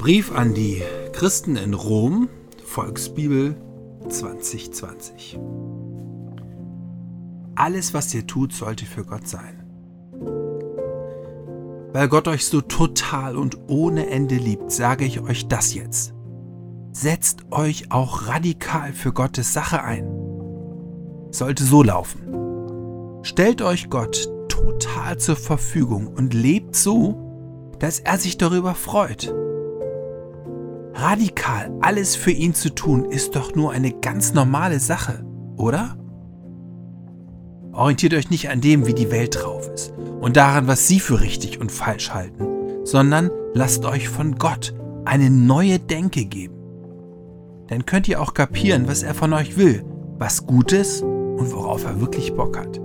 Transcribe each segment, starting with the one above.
Brief an die Christen in Rom, Volksbibel 2020. Alles, was ihr tut, sollte für Gott sein. Weil Gott euch so total und ohne Ende liebt, sage ich euch das jetzt. Setzt euch auch radikal für Gottes Sache ein. Sollte so laufen. Stellt euch Gott total zur Verfügung und lebt so, dass er sich darüber freut. Radikal alles für ihn zu tun, ist doch nur eine ganz normale Sache, oder? Orientiert euch nicht an dem, wie die Welt drauf ist und daran, was sie für richtig und falsch halten, sondern lasst euch von Gott eine neue Denke geben. Dann könnt ihr auch kapieren, was er von euch will, was gut ist und worauf er wirklich Bock hat.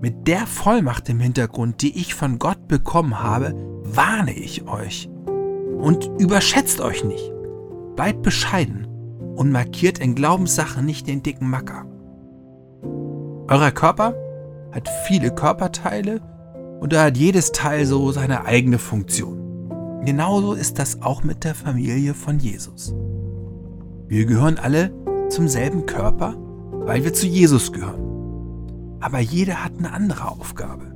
Mit der Vollmacht im Hintergrund, die ich von Gott bekommen habe, warne ich euch. Und überschätzt euch nicht. Bleibt bescheiden und markiert in Glaubenssachen nicht den dicken Macker. Euer Körper hat viele Körperteile und da hat jedes Teil so seine eigene Funktion. Genauso ist das auch mit der Familie von Jesus. Wir gehören alle zum selben Körper, weil wir zu Jesus gehören aber jeder hat eine andere Aufgabe.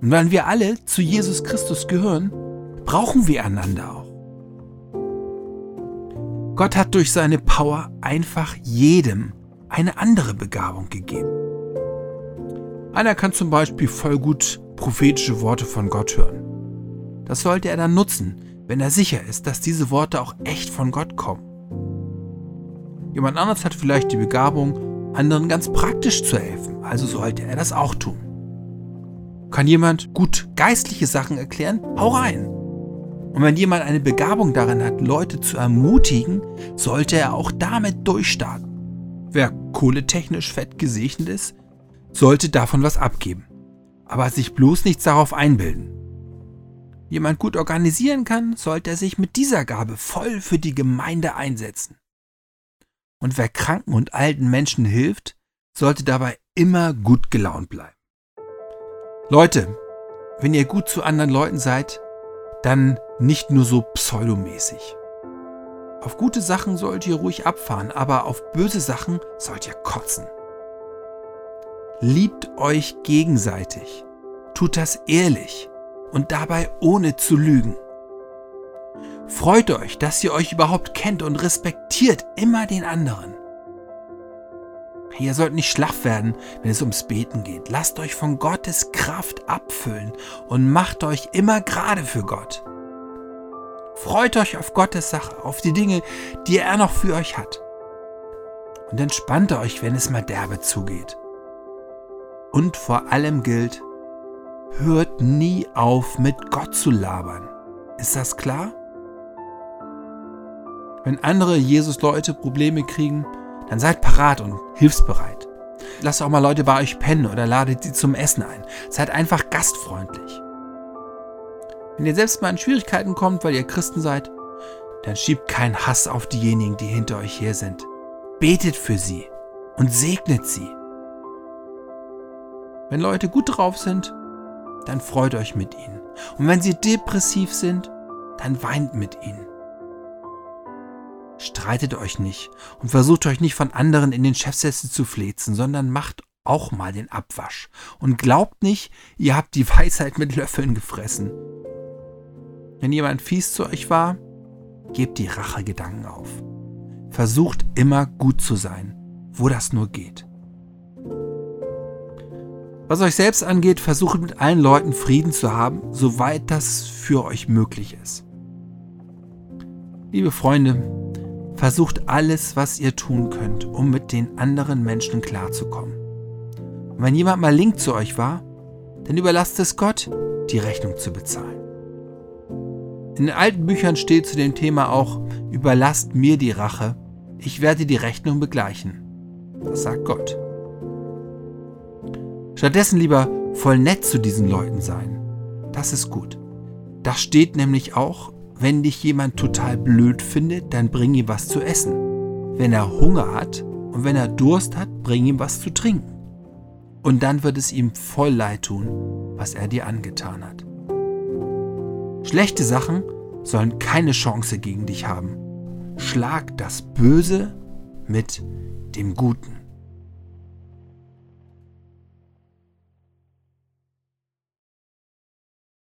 Und weil wir alle zu Jesus Christus gehören, brauchen wir einander auch. Gott hat durch seine Power einfach jedem eine andere Begabung gegeben. Einer kann zum Beispiel voll gut prophetische Worte von Gott hören. Das sollte er dann nutzen, wenn er sicher ist, dass diese Worte auch echt von Gott kommen. Jemand anderes hat vielleicht die Begabung, anderen ganz praktisch zu helfen, also sollte er das auch tun. Kann jemand gut geistliche Sachen erklären? Hau rein! Und wenn jemand eine Begabung darin hat, Leute zu ermutigen, sollte er auch damit durchstarten. Wer kohletechnisch fett gesegnet ist, sollte davon was abgeben. Aber sich bloß nichts darauf einbilden. Jemand gut organisieren kann, sollte er sich mit dieser Gabe voll für die Gemeinde einsetzen. Und wer kranken und alten Menschen hilft, sollte dabei immer gut gelaunt bleiben. Leute, wenn ihr gut zu anderen Leuten seid, dann nicht nur so pseudomäßig. Auf gute Sachen sollt ihr ruhig abfahren, aber auf böse Sachen sollt ihr kotzen. Liebt euch gegenseitig, tut das ehrlich und dabei ohne zu lügen. Freut euch, dass ihr euch überhaupt kennt und respektiert immer den anderen. Ihr sollt nicht schlaff werden, wenn es ums Beten geht. Lasst euch von Gottes Kraft abfüllen und macht euch immer gerade für Gott. Freut euch auf Gottes Sache, auf die Dinge, die er noch für euch hat. Und entspannt euch, wenn es mal derbe zugeht. Und vor allem gilt, hört nie auf, mit Gott zu labern. Ist das klar? Wenn andere Jesus-Leute Probleme kriegen, dann seid parat und hilfsbereit. Lasst auch mal Leute bei euch pennen oder ladet sie zum Essen ein. Seid einfach gastfreundlich. Wenn ihr selbst mal in Schwierigkeiten kommt, weil ihr Christen seid, dann schiebt keinen Hass auf diejenigen, die hinter euch her sind. Betet für sie und segnet sie. Wenn Leute gut drauf sind, dann freut euch mit ihnen. Und wenn sie depressiv sind, dann weint mit ihnen. Streitet euch nicht und versucht euch nicht von anderen in den Chefsessel zu flezen, sondern macht auch mal den Abwasch. Und glaubt nicht, ihr habt die Weisheit mit Löffeln gefressen. Wenn jemand fies zu euch war, gebt die Rachegedanken auf. Versucht immer gut zu sein, wo das nur geht. Was euch selbst angeht, versucht mit allen Leuten Frieden zu haben, soweit das für euch möglich ist. Liebe Freunde, Versucht alles, was ihr tun könnt, um mit den anderen Menschen klarzukommen. Und wenn jemand mal link zu euch war, dann überlasst es Gott, die Rechnung zu bezahlen. In den alten Büchern steht zu dem Thema auch, überlasst mir die Rache, ich werde die Rechnung begleichen. Das sagt Gott. Stattdessen lieber voll nett zu diesen Leuten sein. Das ist gut. Das steht nämlich auch wenn dich jemand total blöd findet, dann bring ihm was zu essen. Wenn er Hunger hat und wenn er Durst hat, bring ihm was zu trinken. Und dann wird es ihm voll leid tun, was er dir angetan hat. Schlechte Sachen sollen keine Chance gegen dich haben. Schlag das Böse mit dem Guten.